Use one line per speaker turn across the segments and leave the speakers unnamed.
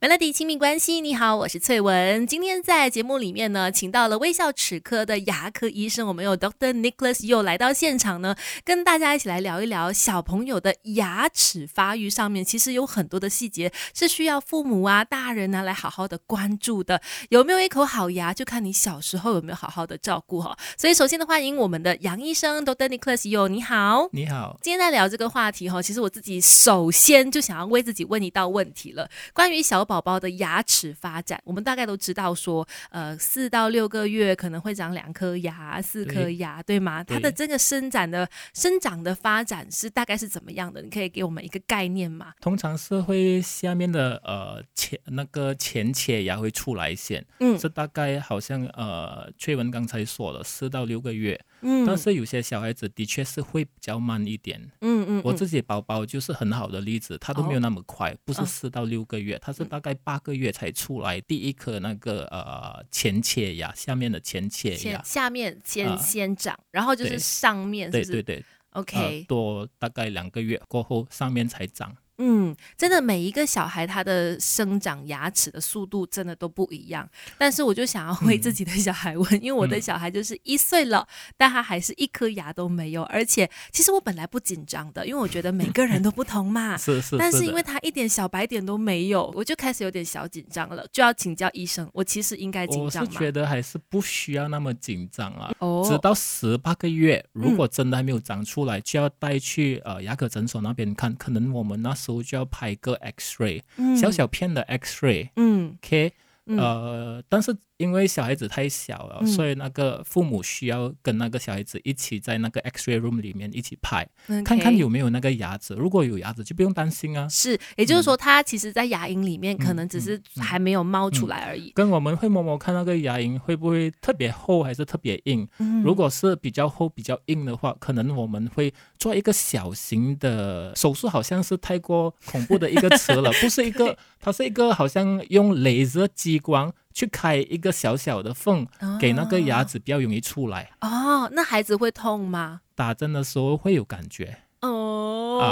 Melody 亲密关系，你好，我是翠文。今天在节目里面呢，请到了微笑齿科的牙科医生，我们有 Doctor Nicholas 又来到现场呢，跟大家一起来聊一聊小朋友的牙齿发育上面，其实有很多的细节是需要父母啊、大人啊来好好的关注的。有没有一口好牙，就看你小时候有没有好好的照顾哈。所以首先的欢迎我们的杨医生 Doctor Nicholas 又你好，
你好。
今天在聊这个话题哈，其实我自己首先就想要为自己问一道问题了，关于小。宝宝的牙齿发展，我们大概都知道说，呃，四到六个月可能会长两颗牙、四颗牙，对吗？它的这个生长的生长的发展是大概是怎么样的？你可以给我们一个概念吗？
通常是会下面的呃前那个前切牙会出来先，嗯，这大概好像呃翠文刚才说了四到六个月。嗯，但是有些小孩子的确是会比较慢一点。嗯嗯，我自己宝宝就是很好的例子，他都没有那么快，不是四到六个月，他是大概八个月才出来第一颗那个呃前切牙，下面的前切牙，
下面先先长，然后就是上面，
对对对
，OK，
多大概两个月过后上面才长。
嗯，真的每一个小孩他的生长牙齿的速度真的都不一样，但是我就想要为自己的小孩问，因为我的小孩就是一岁了，但他还是一颗牙都没有，而且其实我本来不紧张的，因为我觉得每个人都不同嘛。
是是。
但是因为他一点小白点都没有，我就开始有点小紧张了，就要请教医生，我其实应该紧张吗？
我是觉得还是不需要那么紧张啊。哦。直到十八个月，如果真的还没有长出来，就要带去呃牙科诊所那边看，可能我们那时候就要拍个 X-ray，小小片的 X-ray，嗯，OK，呃，但是。因为小孩子太小了，所以那个父母需要跟那个小孩子一起在那个 X-ray room 里面一起拍，看看有没有那个牙齿。如果有牙齿，就不用担心啊。
是，也就是说，他其实，在牙龈里面可能只是还没有冒出来而已。
跟我们会摸摸看那个牙龈会不会特别厚还是特别硬。如果是比较厚、比较硬的话，可能我们会做一个小型的手术，好像是太过恐怖的一个词了，不是一个，它是一个好像用镭射激光。去开一个小小的缝，给那个牙齿比较容易出来。
哦，那孩子会痛吗？
打针的时候会有感觉。哦，啊，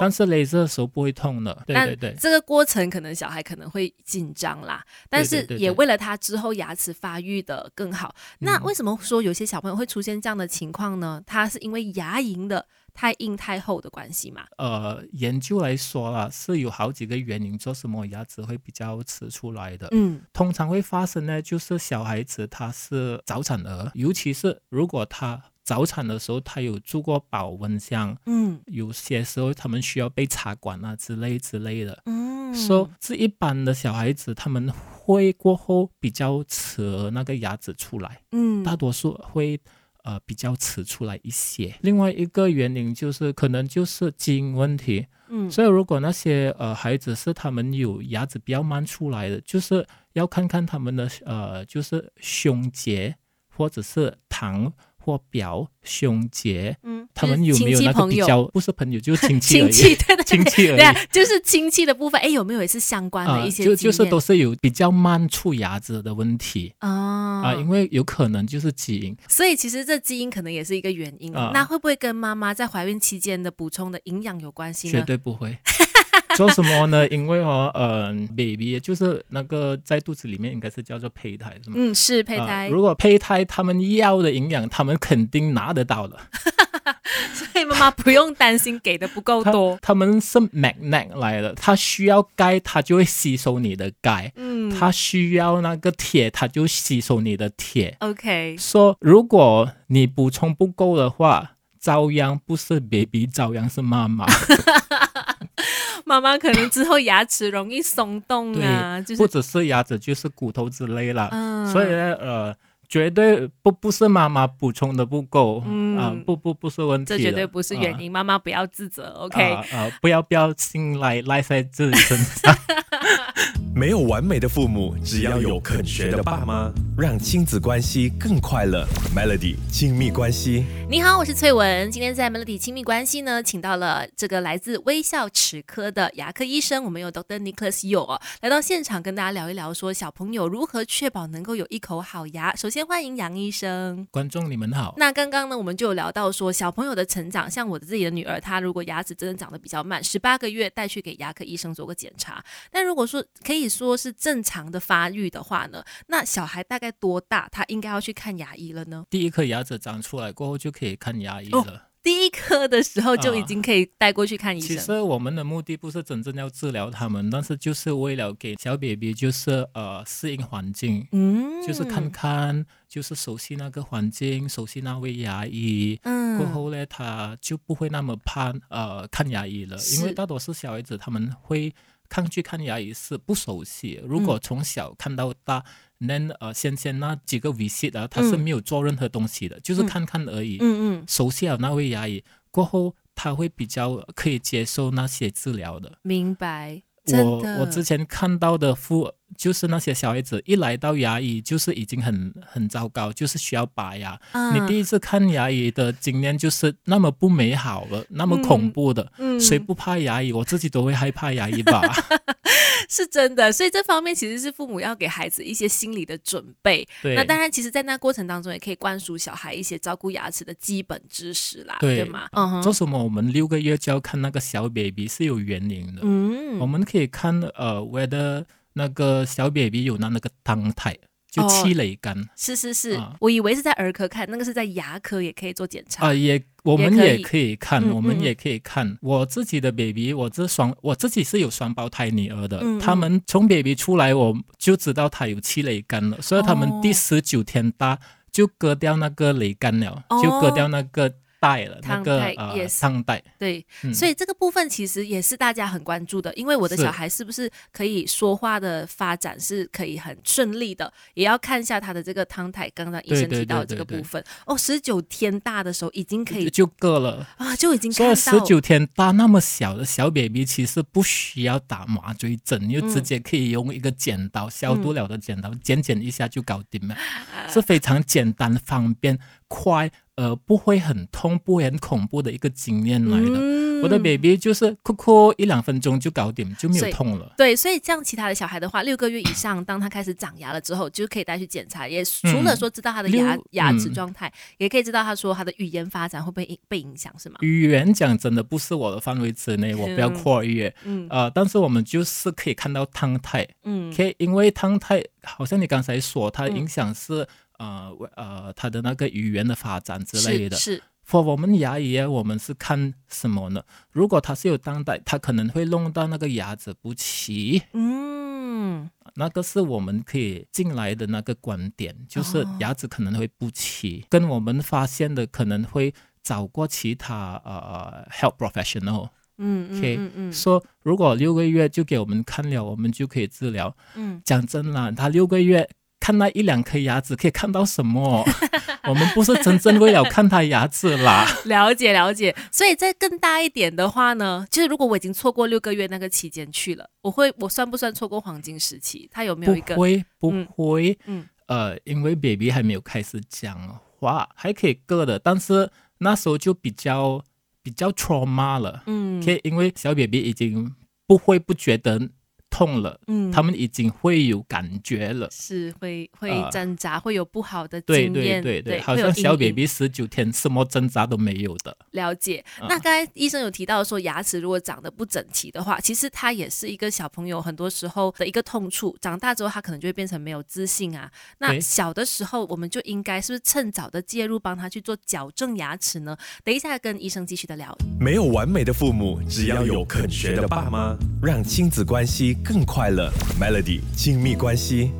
但是镭射的时候不会痛的。对对对，
这个过程可能小孩可能会紧张啦，但是也为了他之后牙齿发育的更好。那为什么说有些小朋友会出现这样的情况呢？他是因为牙龈的。太硬太厚的关系嘛？
呃，研究来说啦，是有好几个原因，做什么牙齿会比较迟出来的。嗯，通常会发生呢，就是小孩子他是早产儿，尤其是如果他早产的时候他有住过保温箱，嗯，有些时候他们需要被插管啊之类之类的。嗯，说这一般的小孩子他们会过后比较迟那个牙齿出来，嗯，大多数会。呃，比较迟出来一些。另外一个原因就是，可能就是基因问题。嗯，所以如果那些呃孩子是他们有牙齿比较慢出来的，就是要看看他们的呃，就是胸结或者是糖。或表兄姐，嗯，他们有没有那个比较？不是朋友，就是亲戚
亲戚对
亲戚而已，
就是亲戚的部分。哎，有没有也是相关的一些？
就就是都是有比较慢出牙齿的问题啊啊，因为有可能就是基因。
所以其实这基因可能也是一个原因。那会不会跟妈妈在怀孕期间的补充的营养有关系
呢？绝对不会。做什么呢？因为哦，嗯，baby 就是那个在肚子里面应该是叫做胚胎，是吗？
嗯，是胚胎。
如果胚胎他们要的营养，他们肯定拿得到的。
所以妈妈不用担心给的不够多。
他们是 magnet 来的，他需要钙，他就会吸收你的钙。嗯，他需要那个铁，他就吸收你的铁。
OK，
说如果你补充不够的话，遭殃不是 baby，遭殃是妈妈。
妈妈可能之后牙齿容易松动啊，就是
或者是牙齿就是骨头之类了，所以呢，呃，绝对不不是妈妈补充的不够，啊，不不不是问题，
这绝对不是原因，妈妈不要自责，OK，
啊，不要不要心来赖在自己身上。
没有完美的父母，只要有肯学的爸妈，让亲子关系更快乐。Melody 亲密关系。
你好，我是翠文。今天在 Melody 亲密关系呢，请到了这个来自微笑齿科的牙科医生，我们有 Dr. Nicholas Yo 来到现场跟大家聊一聊，说小朋友如何确保能够有一口好牙。首先欢迎杨医生，
观众你们好。
那刚刚呢，我们就有聊到说小朋友的成长，像我的自己的女儿，她如果牙齿真的长得比较慢，十八个月带去给牙科医生做个检查。但如果说可以说是正常的发育的话呢，那小孩大概多大，他应该要去看牙医了呢？
第一颗牙齿长出来过后就可以。可以看牙医了。
第一颗的时候就已经可以带过去看医生。
其实我们的目的不是真正要治疗他们，但是就是为了给小 baby 就是呃适应环境，嗯，就是看看，就是熟悉那个环境，熟悉那位牙医，嗯，过后呢他就不会那么怕呃看牙医了，因为大多数小孩子他们会抗拒看牙医是不熟悉，如果从小看到大。那呃，先先那几个 visit 啊，他是没有做任何东西的，就是看看而已。嗯嗯。熟悉了那位牙医过后，他会比较可以接受那些治疗的。
明白。
我我之前看到的父就是那些小孩子一来到牙医就是已经很很糟糕，就是需要拔牙。你第一次看牙医的经验就是那么不美好了，那么恐怖的。嗯。谁不怕牙医？我自己都会害怕牙医吧。
是真的，所以这方面其实是父母要给孩子一些心理的准备。
对，
那当然，其实，在那过程当中，也可以灌输小孩一些照顾牙齿的基本知识啦，对吗？嗯，
做什么？我们六个月就要看那个小 baby 是有原因的。嗯，我们可以看呃，whether 那个小 baby 有拿那个汤态。就气蕾干，
是是是，我以为是在儿科看，那个是在牙科也可以做检查
啊，也我们也可以看，我们也可以看。我自己的 baby，我这双我自己是有双胞胎女儿的，他们从 baby 出来我就知道他有气蕾干了，所以他们第十九天大就割掉那个雷干了，就割掉那个。带了那个呃汤带，
对，所以这个部分其实也是大家很关注的，因为我的小孩是不是可以说话的发展是可以很顺利的，也要看一下他的这个汤带。刚刚医生提到这个部分，哦，十九天大的时候已经可以
就够了。
啊，就已经看到
十九天大那么小的小 baby 其实不需要打麻醉针，你就直接可以用一个剪刀消毒了的剪刀剪剪一下就搞定了，是非常简单方便快。呃，不会很痛，不会很恐怖的一个经验来的。我的 baby 就是哭哭一两分钟就搞定，就没有痛了。
对，所以像其他的小孩的话，六个月以上，当他开始长牙了之后，就可以带去检查。也除了说知道他的牙牙齿状态，也可以知道他说他的语言发展会不会被影响，是吗？
语言讲真的不是我的范围之内，我不要跨越。嗯。呃，但是我们就是可以看到汤态。嗯。可以，因为汤态好像你刚才说，它影响是。呃，呃，他的那个语言的发展之类的。
是。
for 我们牙医，我们是看什么呢？如果他是有当代，他可能会弄到那个牙齿不齐。嗯。那个是我们可以进来的那个观点，就是牙齿可能会不齐，跟我们发现的可能会找过其他呃 health professional。嗯嗯嗯嗯。说如果六个月就给我们看了，我们就可以治疗。嗯。讲真啦，他六个月。看那一两颗牙齿可以看到什么？我们不是真正为了看他牙齿啦。
了解了解，所以再更大一点的话呢，就是如果我已经错过六个月那个期间去了，我会我算不算错过黄金时期？他有没有一个？
不会不会，嗯呃，因为 baby 还没有开始讲话，还可以割的，但是那时候就比较比较 trauma 了，嗯，可以因为小 baby 已经不会不觉得。痛了，嗯，他们已经会有感觉了，
是会会挣扎，会有不好的经验，
对对对对，好像小 baby 十九天什么挣扎都没有的。
了解。那刚才医生有提到说，牙齿如果长得不整齐的话，其实它也是一个小朋友很多时候的一个痛处。长大之后，他可能就会变成没有自信啊。那小的时候，我们就应该是不是趁早的介入，帮他去做矫正牙齿呢？等一下跟医生继续的聊。
没有完美的父母，只要有肯学的爸妈，让亲子关系。更快乐，Melody 亲密关系。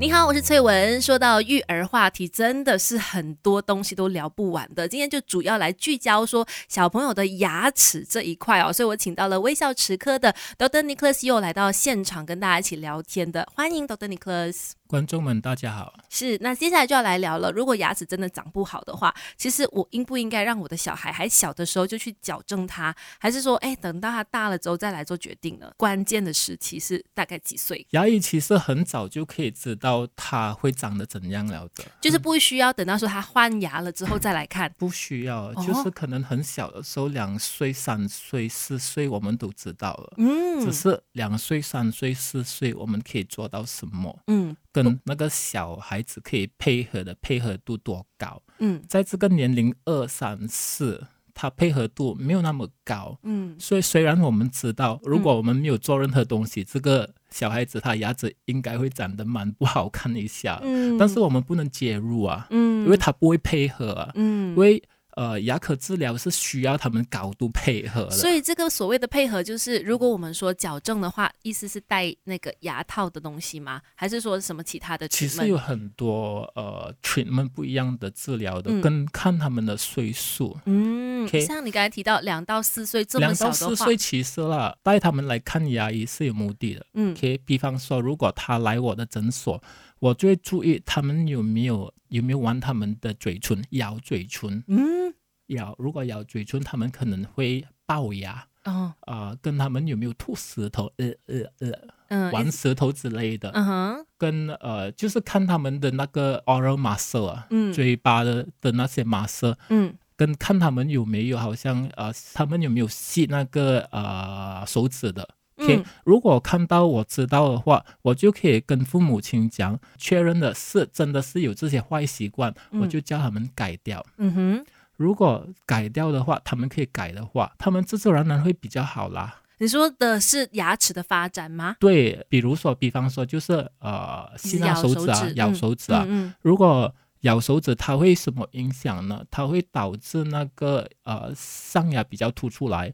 你好，我是翠文。说到育儿话题，真的是很多东西都聊不完的。今天就主要来聚焦说小朋友的牙齿这一块哦，所以我请到了微笑齿科的 Dr. Nicholas 又来到现场跟大家一起聊天的，欢迎 Dr. Nicholas。
观众们，大家好。
是，那接下来就要来聊了。如果牙齿真的长不好的话，其实我应不应该让我的小孩还小的时候就去矫正它，还是说，哎，等到他大了之后再来做决定呢？关键的时期是大概几岁？
牙医其实很早就可以知道它会长得怎样了的，
就是不需要等到说他换牙了之后再来看，
不需要，就是可能很小的时候，两岁、三岁、四岁，我们都知道了。嗯，只是两岁、三岁、四岁，我们可以做到什么？嗯。跟那个小孩子可以配合的配合度多高？嗯，在这个年龄二三四，他配合度没有那么高。嗯，所以虽然我们知道，如果我们没有做任何东西，这个小孩子他牙齿应该会长得蛮不好看一下。嗯，但是我们不能介入啊。嗯，因为他不会配合啊。嗯，因为。呃，牙科治疗是需要他们高度配合的，
所以这个所谓的配合，就是如果我们说矫正的话，意思是戴那个牙套的东西吗？还是说什么其他的？
其实有很多呃，treatment 不一样的治疗的，跟看他们的岁数。嗯，
像你刚才提到两到四岁这么小的
话，两到四岁其实啦，带他们来看牙医是有目的的。嗯，OK，比方说，如果他来我的诊所。我就会注意他们有没有有没有玩他们的嘴唇，咬嘴唇。嗯，咬如果咬嘴唇，他们可能会龅牙。哦，啊，跟他们有没有吐舌头，呃呃呃，玩舌头之类的。嗯哼，跟呃，就是看他们的那个 oral muscle 啊，嘴巴的的那些 muscle。嗯，跟看他们有没有好像呃，他们有没有吸那个呃手指的。OK，如果看到我知道的话，我就可以跟父母亲讲，确认的是真的是有这些坏习惯，我就叫他们改掉。嗯哼，如果改掉的话，他们可以改的话，他们自自然然会比较好啦。
你说的是牙齿的发展吗？
对，比如说，比方说，就是呃，咬手指啊，咬手指啊。嗯如果咬手指，它会什么影响呢？它会导致那个呃上牙比较凸出来，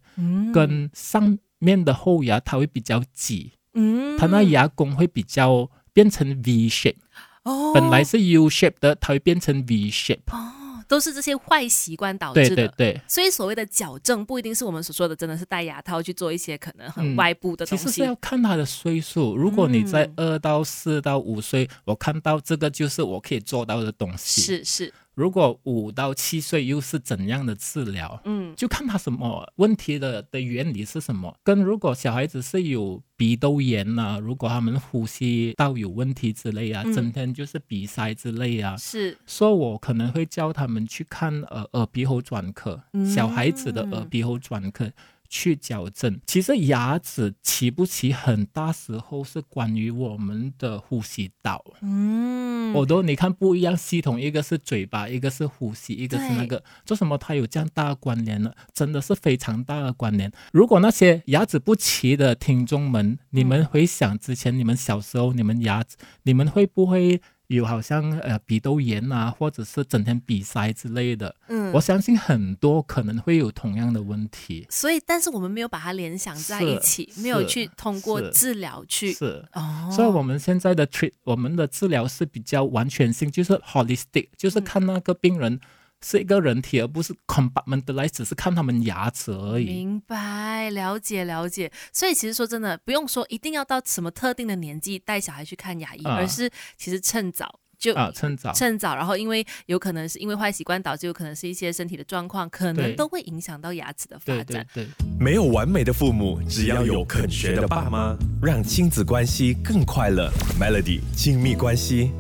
跟上。面的后牙它会比较挤，嗯，它那牙弓会比较变成 V shape，哦，本来是 U shape 的，它会变成 V shape，
哦，都是这些坏习惯导致
的，对对对。
所以所谓的矫正不一定是我们所说的，真的是戴牙套去做一些可能很外部的东
西。其实是要看他的岁数，如果你在二到四到五岁，我看到这个就是我可以做到的东西，
是是。
如果五到七岁又是怎样的治疗？嗯，就看他什么问题的的原理是什么。跟如果小孩子是有鼻窦炎呐，如果他们呼吸道有问题之类啊，整天就是鼻塞之类啊，
是，
所以我可能会教他们去看呃耳鼻喉专科，小孩子的耳鼻喉专科。去矫正，其实牙齿齐不齐，很大时候是关于我们的呼吸道。嗯，我都你看不一样系统，一个是嘴巴，一个是呼吸，一个是那个，做什么它有这样大的关联呢？真的是非常大的关联。如果那些牙齿不齐的听众们，你们回想之前你们小时候，你们牙齿，你们会不会？有好像呃鼻窦炎啊，或者是整天鼻塞之类的，嗯，我相信很多可能会有同样的问题。
所以，但是我们没有把它联想在一起，没有去通过治疗去。
是哦，所以我们现在的 treat 我们的治疗是比较完全性，就是 holistic，就是看那个病人。是一个人体，而不是 compartmentalize，只是看他们牙齿而已。
明白，了解，了解。所以其实说真的，不用说一定要到什么特定的年纪带小孩去看牙医，而是其实趁早。就
啊，趁早，
趁早，然后因为有可能是因为坏习惯导致，有可能是一些身体的状况，可能都会影响到牙齿的发展。
对，
没有完美的父母，只要有肯学的爸妈，让亲子关系更快乐。Melody 亲密关系，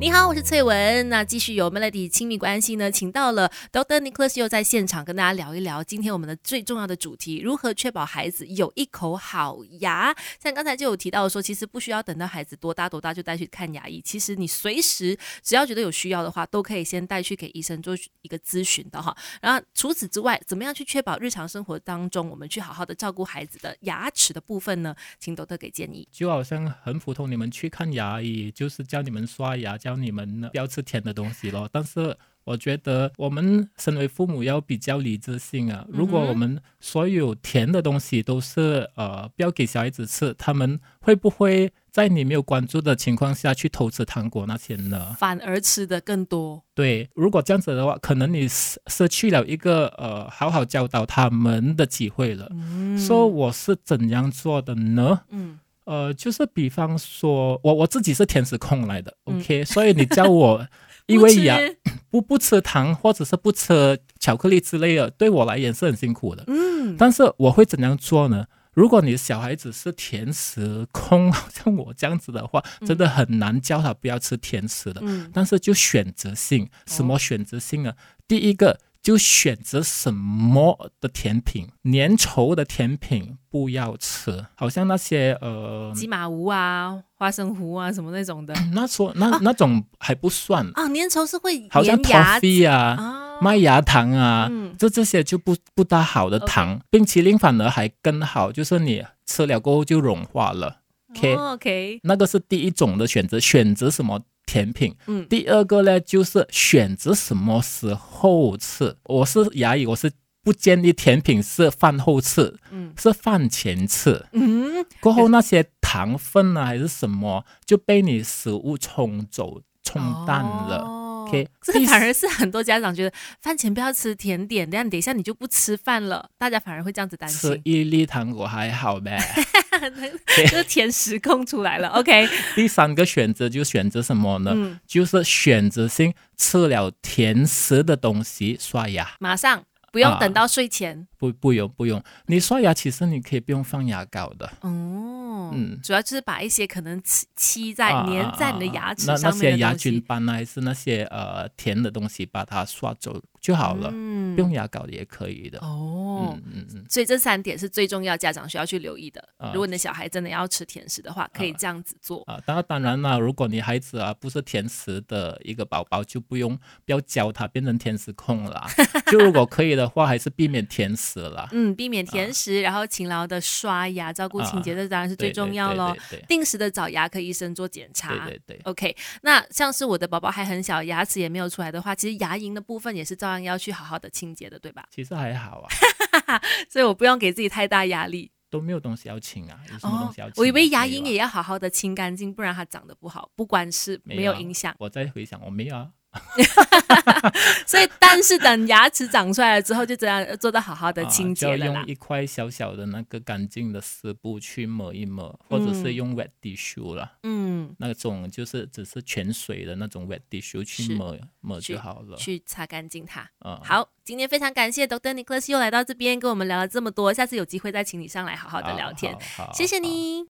你好，我是翠文。那继续有 Melody 亲密关系呢，请到了 Doctor Nicholas 又在现场跟大家聊一聊今天我们的最重要的主题：如何确保孩子有一口好牙。像刚才就有提到说，其实不需要等到孩子多大多大就带去看牙医，其实你随时。只要觉得有需要的话，都可以先带去给医生做一个咨询的哈。然后除此之外，怎么样去确保日常生活当中我们去好好的照顾孩子的牙齿的部分呢？请多特给建议。
就好像很普通，你们去看牙医，就是教你们刷牙，教你们不要吃甜的东西咯。但是我觉得我们身为父母要比较理智性啊。如果我们所有甜的东西都是呃不要给小孩子吃，他们会不会在你没有关注的情况下去偷吃糖果那些呢？
反而吃的更多。
对，如果这样子的话，可能你失失去了一个呃好好教导他们的机会了。嗯。说我是怎样做的呢？嗯。呃，就是比方说，我我自己是甜食控来的，OK，所以你叫我 因为牙不不吃糖或者是不吃巧克力之类的，对我来言是很辛苦的。嗯，但是我会怎样做呢？如果你的小孩子是甜食控，像我这样子的话，真的很难教他不要吃甜食的。嗯，但是就选择性，什么选择性啊？第一个。就选择什么的甜品，粘稠的甜品不要吃，好像那些呃
鸡马糊啊、花生糊啊什么那种的。
那说那那种还不算
啊，粘稠是会
好像糖啡啊、麦芽糖啊，这这些就不不大好的糖。冰淇淋反而还更好，就是你吃了过后就融化了。
OK，
那个是第一种的选择，选择什么？甜品，嗯，第二个呢，就是选择什么时候吃。我是牙医，我是不建议甜品是饭后吃，嗯，是饭前吃，嗯，过后那些糖分啊还是什么就被你食物冲走、冲淡了。OK，
这反而是很多家长觉得饭前不要吃甜点，这样等一下你就不吃饭了，大家反而会这样子担心。
吃一粒糖果还好呗。
这个甜食空出来了，OK。
第三个选择就选择什么呢？就是选择性吃了甜食的东西刷牙，
马上不用等到睡前。
不不用不用，你刷牙其实你可以不用放牙膏的。哦，
嗯，主要就是把一些可能漆漆在粘在你的牙齿上
面那些牙菌斑啊，还是那些呃甜的东西，把它刷走就好了。嗯，不用牙膏也可以的。
哦，嗯嗯嗯。所以这三点是最重要，家长需要去留意的。如果你的小孩真的要吃甜食的话，可以这样子做。
啊，当然当然啦，如果你孩子啊不是甜食的一个宝宝，就不用不要教他变成甜食控啦。就如果可以的话，还是避免甜食。了，
嗯，避免甜食，然后勤劳的刷牙，照顾清洁，这当然是最重要喽。定时的找牙科医生做检查。
对对对。
OK，那像是我的宝宝还很小，牙齿也没有出来的话，其实牙龈的部分也是照样要去好好的清洁的，对吧？
其实还好
啊，所以我不用给自己太大压力。
都没有东西要清啊，有什么东西要清？
我以为牙龈也要好好的清干净，不然它长得不好，不管是没有影响。
我在回想，我没有啊。
所以，但是等牙齿长出来了之后，就这样做到好好的 清洁
了用一块小小的那个干净的湿布去抹一抹，或者是用 wet tissue 了。嗯，那种就是只是泉水的那种 wet tissue 去抹抹就好了，
去擦干净它。嗯，好，今天非常感谢 Doctor Nicholas 又来到这边跟我们聊了这么多，下次有机会再请你上来好好的聊天。谢谢你。